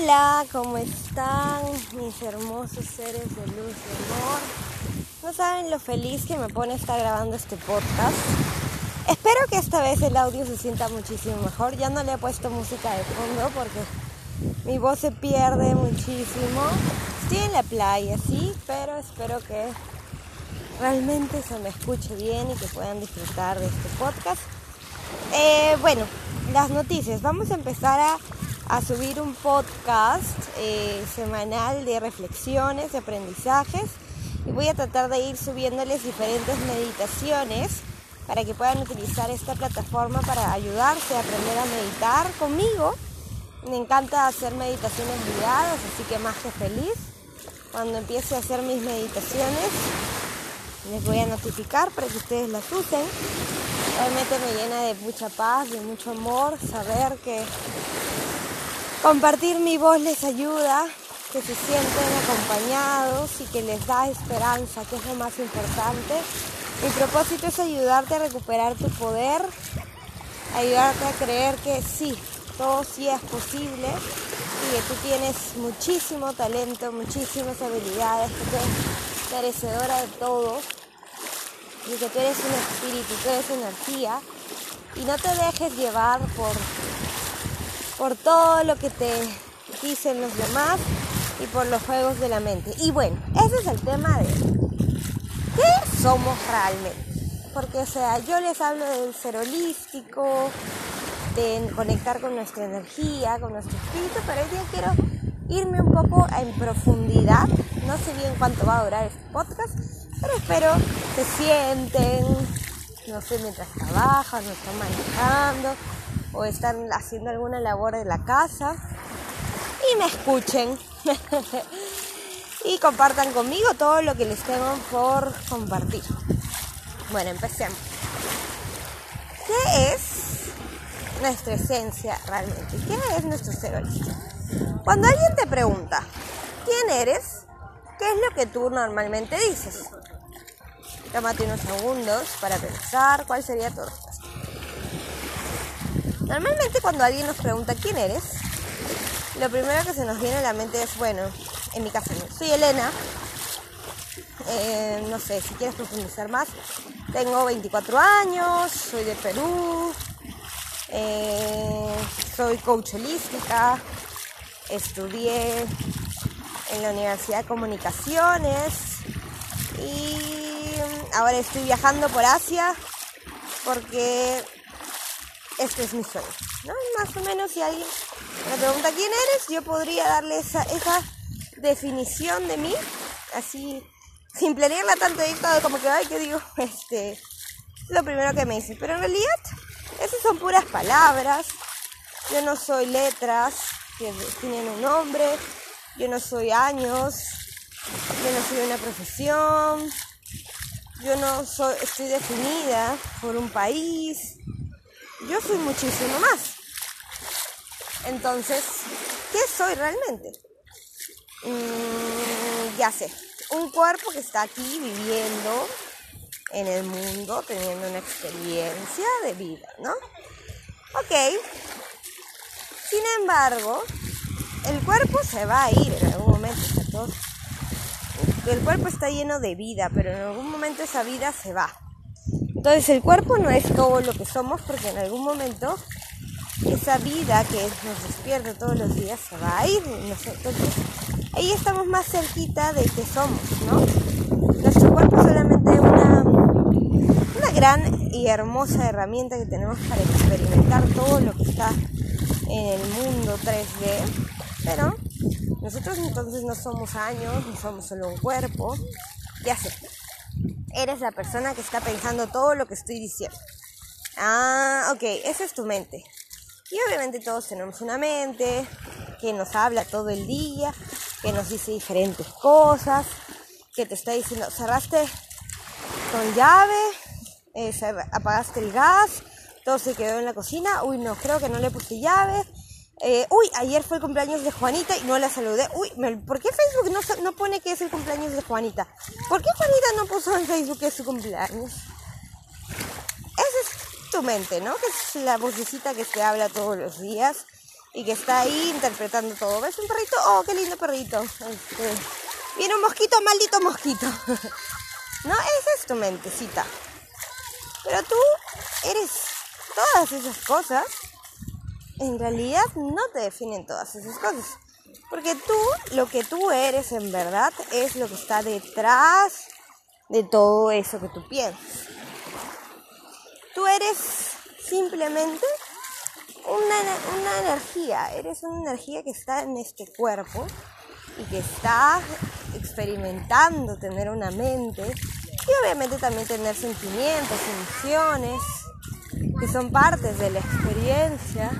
Hola, ¿cómo están mis hermosos seres de luz y amor? No saben lo feliz que me pone estar grabando este podcast. Espero que esta vez el audio se sienta muchísimo mejor. Ya no le he puesto música de fondo porque mi voz se pierde muchísimo. Estoy en la playa, sí, pero espero que realmente se me escuche bien y que puedan disfrutar de este podcast. Eh, bueno, las noticias. Vamos a empezar a a subir un podcast eh, semanal de reflexiones, de aprendizajes y voy a tratar de ir subiéndoles diferentes meditaciones para que puedan utilizar esta plataforma para ayudarse a aprender a meditar conmigo. Me encanta hacer meditaciones guiadas, así que más que feliz. Cuando empiece a hacer mis meditaciones, les voy a notificar para que ustedes las usen. Realmente me llena de mucha paz, de mucho amor, saber que Compartir mi voz les ayuda, que se sienten acompañados y que les da esperanza, que es lo más importante. Mi propósito es ayudarte a recuperar tu poder, ayudarte a creer que sí, todo sí es posible y que tú tienes muchísimo talento, muchísimas habilidades, que eres merecedora de todo y que tú eres un espíritu, tú eres energía y no te dejes llevar por por todo lo que te dicen los demás y por los juegos de la mente. Y bueno, ese es el tema de qué somos realmente. Porque, o sea, yo les hablo del ser holístico, de conectar con nuestra energía, con nuestro espíritu, pero hoy día quiero irme un poco en profundidad. No sé bien cuánto va a durar este podcast, pero espero se sienten, no sé, mientras trabajan, no están manejando, o están haciendo alguna labor de la casa y me escuchen y compartan conmigo todo lo que les tengo por compartir. Bueno, empecemos. ¿Qué es nuestra esencia realmente? ¿Qué es nuestro ser Cuando alguien te pregunta, ¿quién eres? ¿Qué es lo que tú normalmente dices? Tómate unos segundos para pensar cuál sería tu respuesta. Normalmente cuando alguien nos pregunta quién eres, lo primero que se nos viene a la mente es, bueno, en mi caso, soy Elena, eh, no sé, si quieres profundizar más, tengo 24 años, soy de Perú, eh, soy coach holística, estudié en la Universidad de Comunicaciones. Y ahora estoy viajando por Asia porque este es mi sueño. ¿no? Más o menos si alguien me pregunta quién eres, yo podría darle esa, esa definición de mí, así, sin planearla tanto y todo, como que, ay, que digo, este, es lo primero que me dice. Pero en realidad, esas son puras palabras. Yo no soy letras que tienen un nombre, yo no soy años, yo no soy una profesión, yo no soy, estoy definida por un país, yo soy muchísimo más. Entonces, ¿qué soy realmente? Mm, ya sé, un cuerpo que está aquí viviendo en el mundo, teniendo una experiencia de vida, ¿no? Ok. Sin embargo, el cuerpo se va a ir en algún momento. El cuerpo está lleno de vida, pero en algún momento esa vida se va. Entonces el cuerpo no es todo lo que somos porque en algún momento esa vida que nos despierta todos los días se va a ir. Entonces ahí estamos más cerquita de que somos, ¿no? Nuestro cuerpo es solamente una, una gran y hermosa herramienta que tenemos para experimentar todo lo que está en el mundo 3D. Pero nosotros entonces no somos años, no somos solo un cuerpo. Ya sé, eres la persona que está pensando todo lo que estoy diciendo. Ah, ok, esa es tu mente. Y obviamente todos tenemos una mente que nos habla todo el día, que nos dice diferentes cosas, que te está diciendo, cerraste con llave, eh, apagaste el gas, todo se quedó en la cocina, uy no, creo que no le puse llave, eh, uy, ayer fue el cumpleaños de Juanita y no la saludé. Uy, ¿por qué Facebook no, no pone que es el cumpleaños de Juanita? ¿Por qué Juanita no puso en Facebook que es su cumpleaños? Esa es tu mente, ¿no? Que es la vocecita que te habla todos los días y que está ahí interpretando todo. ¿Ves un perrito? Oh, qué lindo perrito. Este, viene un mosquito, maldito mosquito. no, esa es tu mentecita. Pero tú eres todas esas cosas. En realidad no te definen todas esas cosas. Porque tú, lo que tú eres en verdad, es lo que está detrás de todo eso que tú piensas. Tú eres simplemente una, una energía, eres una energía que está en este cuerpo y que está experimentando tener una mente y obviamente también tener sentimientos, emociones, que son partes de la experiencia.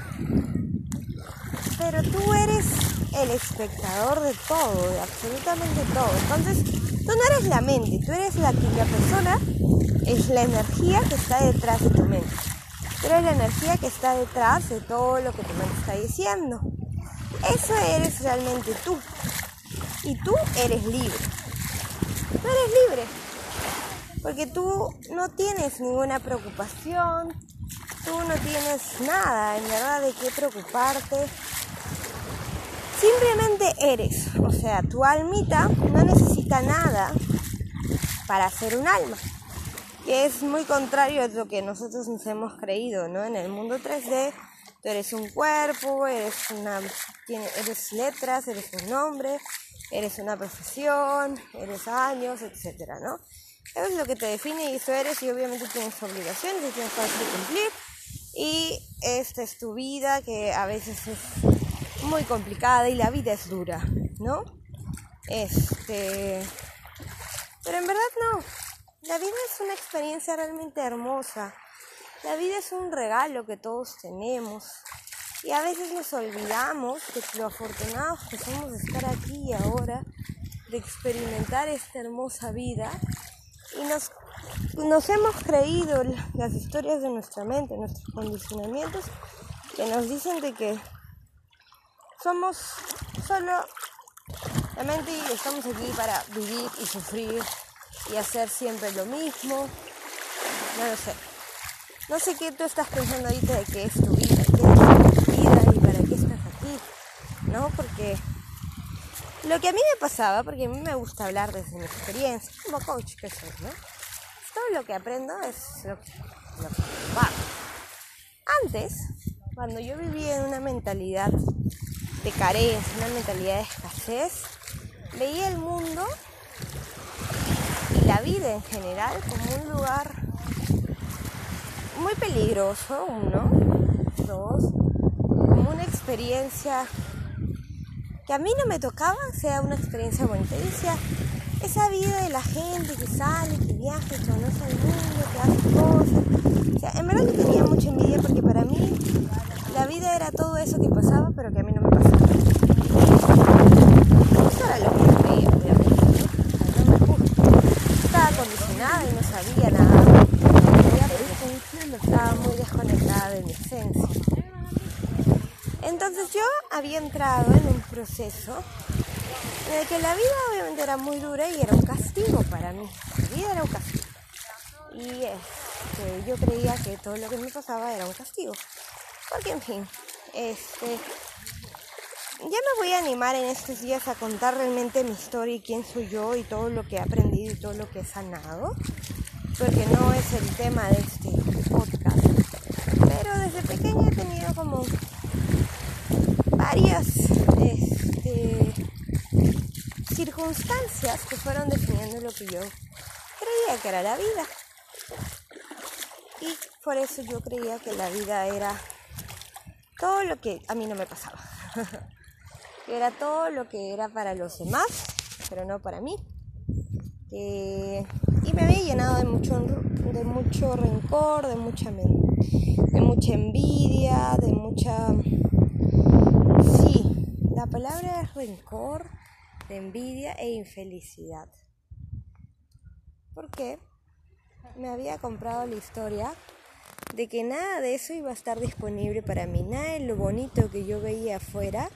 Pero tú eres el espectador de todo, de absolutamente todo. Entonces, tú no eres la mente, tú eres la, la persona, es la energía que está detrás de tu mente. Tú eres la energía que está detrás de todo lo que tu mente está diciendo. Eso eres realmente tú. Y tú eres libre. Tú eres libre. Porque tú no tienes ninguna preocupación. Tú no tienes nada, en verdad, de qué preocuparte. Simplemente eres. O sea, tu almita no necesita nada para ser un alma que es muy contrario a lo que nosotros nos hemos creído, ¿no? En el mundo 3D, tú eres un cuerpo, eres una, eres letras, eres un nombre, eres una profesión, eres años, etcétera, ¿no? Eso es lo que te define y eso eres y obviamente tienes obligaciones y tienes cosas que cumplir y esta es tu vida que a veces es muy complicada y la vida es dura, ¿no? Este, pero en verdad no, la vida es una experiencia realmente hermosa. La vida es un regalo que todos tenemos. Y a veces nos olvidamos de lo afortunados que somos de estar aquí y ahora, de experimentar esta hermosa vida. Y nos, nos hemos creído las historias de nuestra mente, nuestros condicionamientos, que nos dicen de que somos solo la mente y estamos aquí para vivir y sufrir y hacer siempre lo mismo. No lo sé. No sé qué tú estás pensando ahorita de qué es tu vida, qué es tu vida y para qué estás aquí, ¿no? Porque lo que a mí me pasaba, porque a mí me gusta hablar desde mi experiencia, como coach que soy, ¿no? Todo lo que aprendo es lo que, que Antes, cuando yo vivía en una mentalidad de carencia, una mentalidad de escasez, veía el mundo la vida en general como un lugar muy peligroso, uno, dos, como una experiencia que a mí no me tocaba sea una experiencia bonita. Decía, esa vida de la gente que sale, que viaja, que conoce el mundo, que hace cosas. O sea, en verdad yo tenía mucha envidia porque para mí la vida era todo eso que pasaba, pero que a mí no me pasaba. Eso era lo que yo veía, condicionada y no sabía nada. Estaba muy desconectada de mi esencia. Entonces yo había entrado en un proceso en el que la vida obviamente era muy dura y era un castigo para mí. La vida era un castigo. Y este, yo creía que todo lo que me pasaba era un castigo. Porque en fin, este, ya me voy a animar en estos días a contar realmente mi historia y quién soy yo y todo lo que he aprendido y todo lo que he sanado, porque no es el tema de este podcast. Pero desde pequeña he tenido como varias este, circunstancias que fueron definiendo lo que yo creía que era la vida. Y por eso yo creía que la vida era todo lo que a mí no me pasaba. era todo lo que era para los demás, pero no para mí. y me había llenado de mucho, de mucho rencor, de mucha, de mucha envidia, de mucha... La palabra es rencor, de envidia e infelicidad. Porque me había comprado la historia de que nada de eso iba a estar disponible para mí, nada de lo bonito que yo veía afuera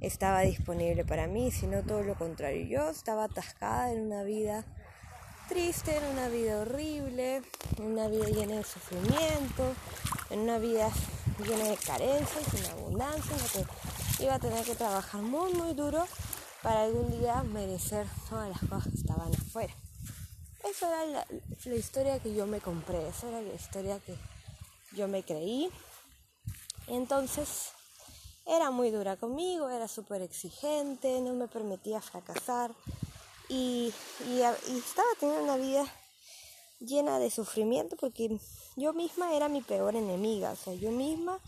estaba disponible para mí, sino todo lo contrario. Yo estaba atascada en una vida triste, en una vida horrible, en una vida llena de sufrimiento, en una vida lleno de carencias, sin abundancia, en que iba a tener que trabajar muy, muy duro para algún día merecer todas las cosas que estaban afuera. Esa era la, historia que yo me compré, esa era la historia que yo me creí. Entonces, era muy dura conmigo, era súper exigente, no me permitía fracasar y, estaba teniendo una vida llena de sufrimiento porque yo misma era mi peor enemiga, o sea, yo misma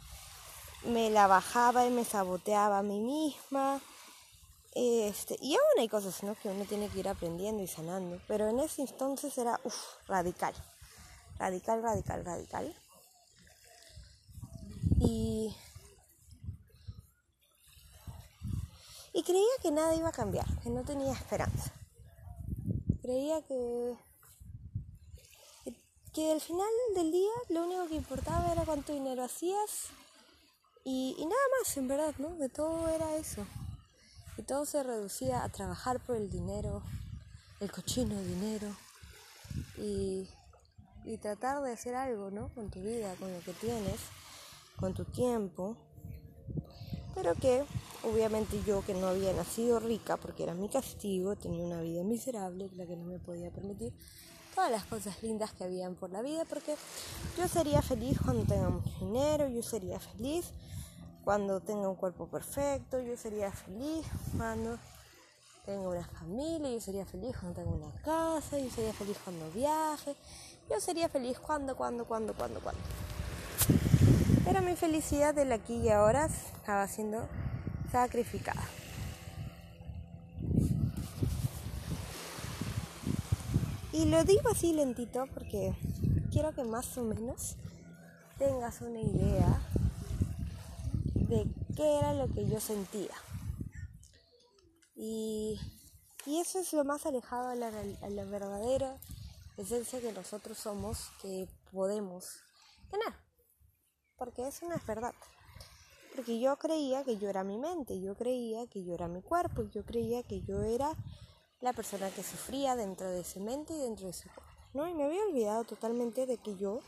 me la bajaba y me saboteaba a mí misma. Este, y aún hay cosas ¿no? que uno tiene que ir aprendiendo y sanando, pero en ese entonces era radical, radical, radical, radical. Y Y creía que nada iba a cambiar, que no tenía esperanza. Creía que, que, al final del día lo único que importaba era cuánto dinero hacías y, nada más, en verdad, ¿no? Que todo era eso. Que todo se reducía a trabajar por el dinero, el cochino dinero y, y tratar de hacer algo, ¿no? Con tu vida, con lo que tienes, con tu tiempo. Pero que Obviamente yo que no había nacido rica porque era mi castigo, tenía una vida miserable, la que no me podía permitir todas las cosas lindas que habían por la vida, porque yo sería feliz cuando tenga mucho dinero, yo sería feliz cuando tenga un cuerpo perfecto, yo sería feliz cuando tenga una familia, yo sería feliz cuando tenga una casa, yo sería feliz cuando viaje, yo sería feliz cuando, cuando, cuando, cuando, cuando. Pero mi felicidad del aquí y ahora estaba siendo sacrificada. Y lo digo así lentito porque quiero que más o menos tengas una idea de qué era lo que yo sentía. Y, eso es lo más alejado a la, a la verdadera esencia que nosotros somos, que podemos tener. Porque eso no es verdad porque yo creía que yo era mi mente, yo creía que yo era mi cuerpo, yo creía que yo era la persona que sufría dentro de ese mente y dentro de ese cuerpo, ¿no? Y me había olvidado totalmente de que yo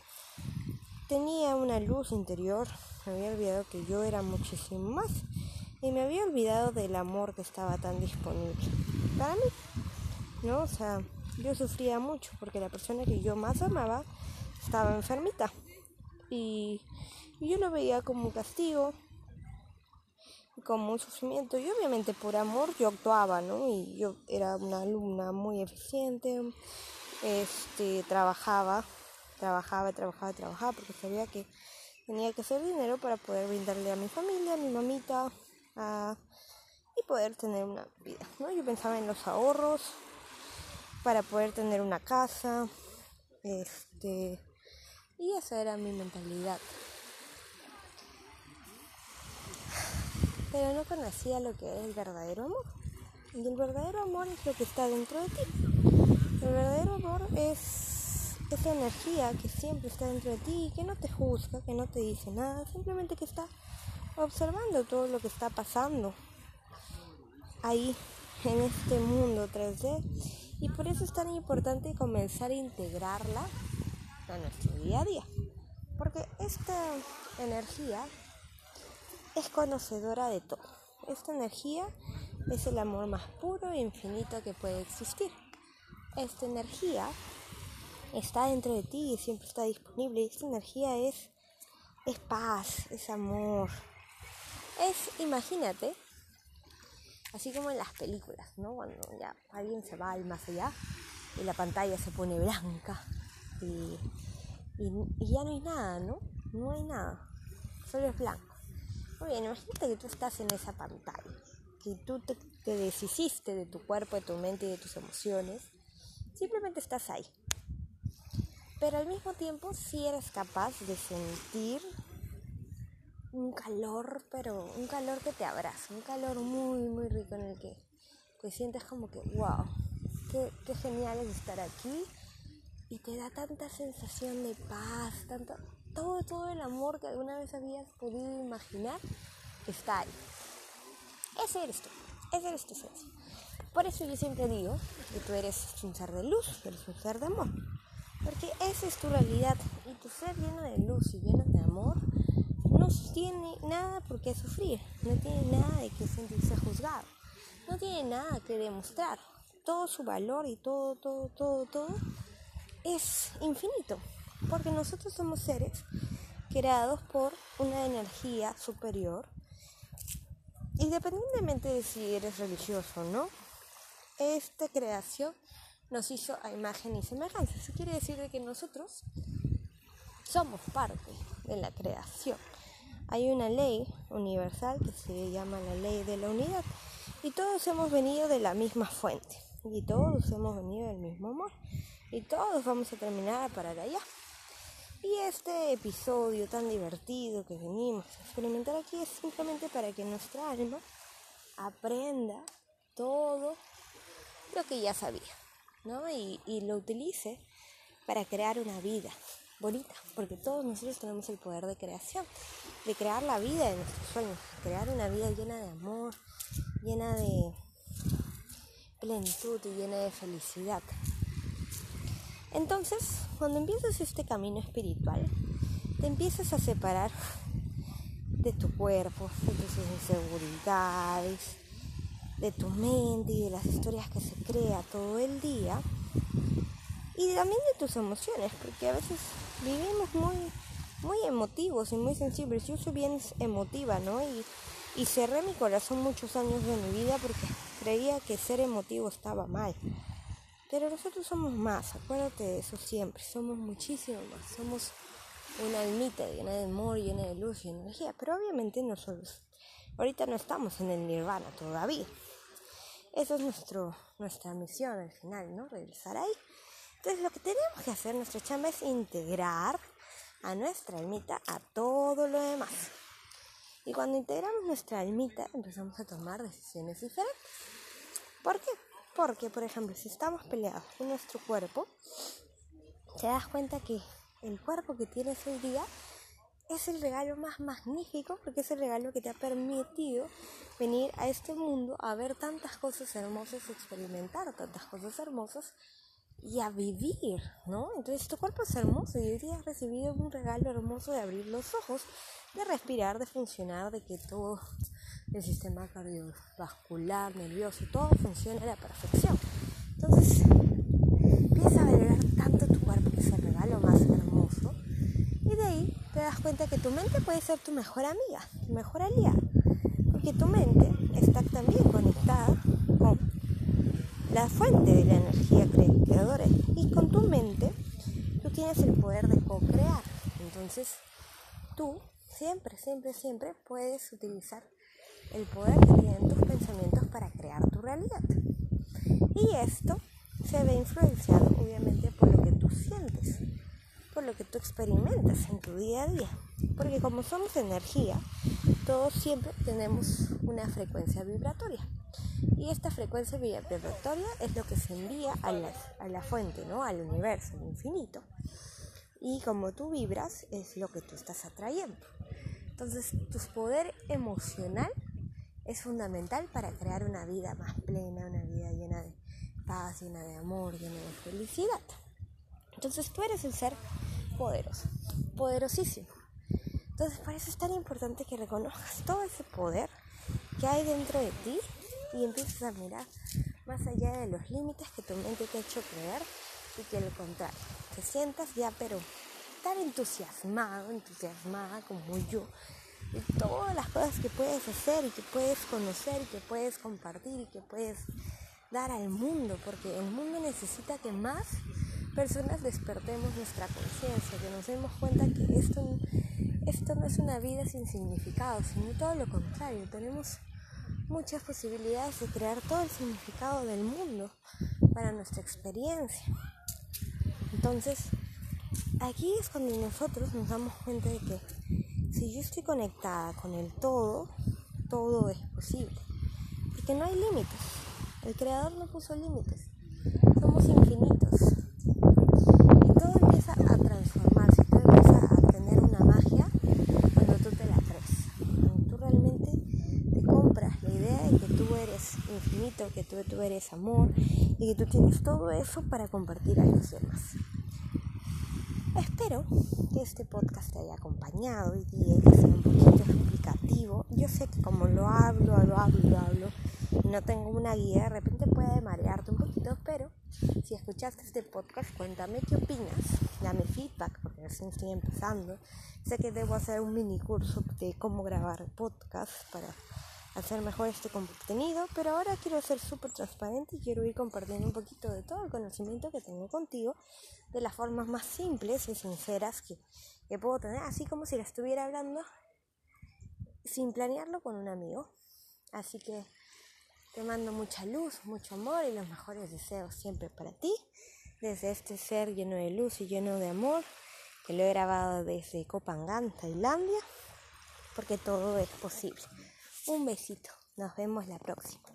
tenía una luz interior, me había olvidado que yo era muchísimo más y me había olvidado del amor que estaba tan disponible para mí, ¿no? O sea, yo sufría mucho porque la persona que yo más amaba estaba enfermita y yo lo veía como un castigo, como un sufrimiento y obviamente por amor yo actuaba, ¿no? Y yo era una alumna muy eficiente, este, trabajaba, trabajaba, trabajaba, trabajaba porque sabía que tenía que hacer dinero para poder brindarle a mi familia, a mi mamita, y poder tener una vida, ¿no? Yo pensaba en los ahorros para poder tener una casa, este, y esa era mi mentalidad. Pero no conocía lo que es el verdadero amor. Y el verdadero amor es lo que está dentro de ti. El verdadero amor es esa energía que siempre está dentro de ti, que no te juzga, que no te dice nada, simplemente que está observando todo lo que está pasando ahí en este mundo 3D. Y por eso es tan importante comenzar a integrarla a nuestro día a día. Porque esta energía es conocedora de todo. Esta energía es el amor más puro e infinito que puede existir. Esta energía está dentro de ti y siempre está disponible. Esta energía es, es paz, es amor. Es, imagínate, así como en las películas, ¿no? Cuando ya alguien se va al más allá y la pantalla se pone blanca y, y ya no hay nada, ¿no? No hay nada, solo es blanco. Bien, imagínate que tú estás en esa pantalla, que tú te, deshiciste de tu cuerpo, de tu mente y de tus emociones. Simplemente estás ahí. Pero al mismo tiempo sí eres capaz de sentir un calor, pero un calor que te abraza, un calor muy, muy rico en el que te sientes como que, wow, qué, qué genial es estar aquí y te da tanta sensación de paz, tanto, todo, todo el amor que alguna vez habías podido imaginar está ahí. Ese eres tú, ese eres tu esencia. Por eso yo siempre digo que tú eres un ser de luz, eres un ser de amor. Porque esa es tu realidad y tu ser lleno de luz y lleno de amor no tiene nada por qué sufrir, no tiene nada de qué sentirse juzgado, no tiene nada que demostrar. Todo su valor y todo, todo, todo, todo es infinito, porque nosotros somos seres creados por una energía superior, independientemente de si eres religioso o no, esta creación nos hizo a imagen y semejanza. Eso quiere decir que nosotros somos parte de la creación. Hay una ley universal que se llama la ley de la unidad y todos hemos venido de la misma fuente y todos hemos venido del mismo amor y todos vamos a terminar a parar allá. Y este episodio tan divertido que venimos a experimentar aquí es simplemente para que nuestra alma aprenda todo lo que ya sabía, ¿no? Y, y lo utilice para crear una vida bonita, porque todos nosotros tenemos el poder de creación, de crear la vida de nuestros sueños, crear una vida llena de amor, llena de plenitud y llena de felicidad. Entonces, cuando empiezas este camino espiritual, te empiezas a separar de tu cuerpo, de tus inseguridades, de tu mente y de las historias que se crea todo el día y también de tus emociones, porque a veces vivimos muy, muy emotivos y muy sensibles. Yo soy bien emotiva, ¿no? Y, y cerré mi corazón muchos años de mi vida porque creía que ser emotivo estaba mal. Pero nosotros somos más, acuérdate de eso siempre, somos muchísimo más, somos una almita llena de amor, llena de luz y energía, pero obviamente nosotros ahorita no estamos en el nirvana todavía. Esa es nuestro, nuestra misión al final, ¿no? Regresar ahí. Entonces lo que tenemos que hacer, nuestra chamba es integrar a nuestra almita a todo lo demás. Y cuando integramos nuestra almita empezamos a tomar decisiones diferentes. ¿Por qué? Porque, por ejemplo, si estamos peleados con nuestro cuerpo, te das cuenta que el cuerpo que tienes hoy día es el regalo más magnífico porque es el regalo que te ha permitido venir a este mundo a ver tantas cosas hermosas, experimentar tantas cosas hermosas y a vivir, ¿no? Entonces tu cuerpo es hermoso y hoy día has recibido un regalo hermoso de abrir los ojos, de respirar, de funcionar, de que todo el sistema cardiovascular, nervioso, todo funciona a la perfección. Entonces empieza a valorar tanto tu cuerpo que es el regalo más hermoso y de ahí te das cuenta que tu mente puede ser tu mejor amiga, tu mejor aliada, porque tu mente está también conectada con la fuente de la energía creadora. Y con tu mente tú tienes el poder de co-crear. Entonces tú siempre, siempre, siempre puedes utilizar el poder que tienen tus pensamientos para crear tu realidad. Y esto se ve influenciado obviamente por lo que tú sientes, por lo que tú experimentas en tu día a día. Porque como somos energía, todos siempre tenemos una frecuencia vibratoria. Y esta frecuencia vibratoria es lo que se envía a la, a la fuente, ¿no? al universo, al infinito. Y como tú vibras, es lo que tú estás atrayendo. Entonces, tu poder emocional es fundamental para crear una vida más plena, una vida llena de paz, llena de amor, llena de felicidad. Entonces, tú eres el ser poderoso, poderosísimo. Entonces, por eso es tan importante que reconozcas todo ese poder que hay dentro de ti y empieces a mirar más allá de los límites que tu mente te ha hecho creer y que al contrario, te sientas ya pero tan entusiasmado, entusiasmada como yo de todas las cosas que puedes hacer y que puedes conocer y que puedes compartir y que puedes dar al mundo, porque el mundo necesita que más personas despertemos nuestra conciencia, que nos demos cuenta que esto, esto no es una vida sin significado, sino todo lo contrario, tenemos muchas posibilidades de crear todo el significado del mundo para nuestra experiencia. Entonces, aquí es cuando nosotros nos damos cuenta de que si yo estoy conectada con el todo, todo es posible. Porque no hay límites. El creador no puso límites. Somos infinitos. Y todo empieza a transformarse, todo empieza a tener una magia cuando tú te la crees. Cuando tú realmente te compras la idea de que tú eres infinito, que tú, tú eres amor y que tú tienes todo eso para compartir a los demás. Espero que este podcast te haya acompañado y que sea un poquito explicativo. Yo sé que como lo hablo, lo hablo, lo hablo, no tengo una guía, de repente puede marearte un poquito, pero si escuchaste este podcast, cuéntame qué opinas, dame feedback, porque recién estoy empezando. Sé que debo hacer un mini curso de cómo grabar podcast para hacer mejor este contenido, pero ahora quiero ser súper transparente y quiero ir compartiendo un poquito de todo el conocimiento que tengo contigo de las formas más simples y sinceras que, que puedo tener, así como si le estuviera hablando sin planearlo con un amigo. Así que te mando mucha luz, mucho amor y los mejores deseos siempre para ti, desde este ser lleno de luz y lleno de amor, que lo he grabado desde Copangan, Tailandia, porque todo es posible. Un besito, nos vemos la próxima.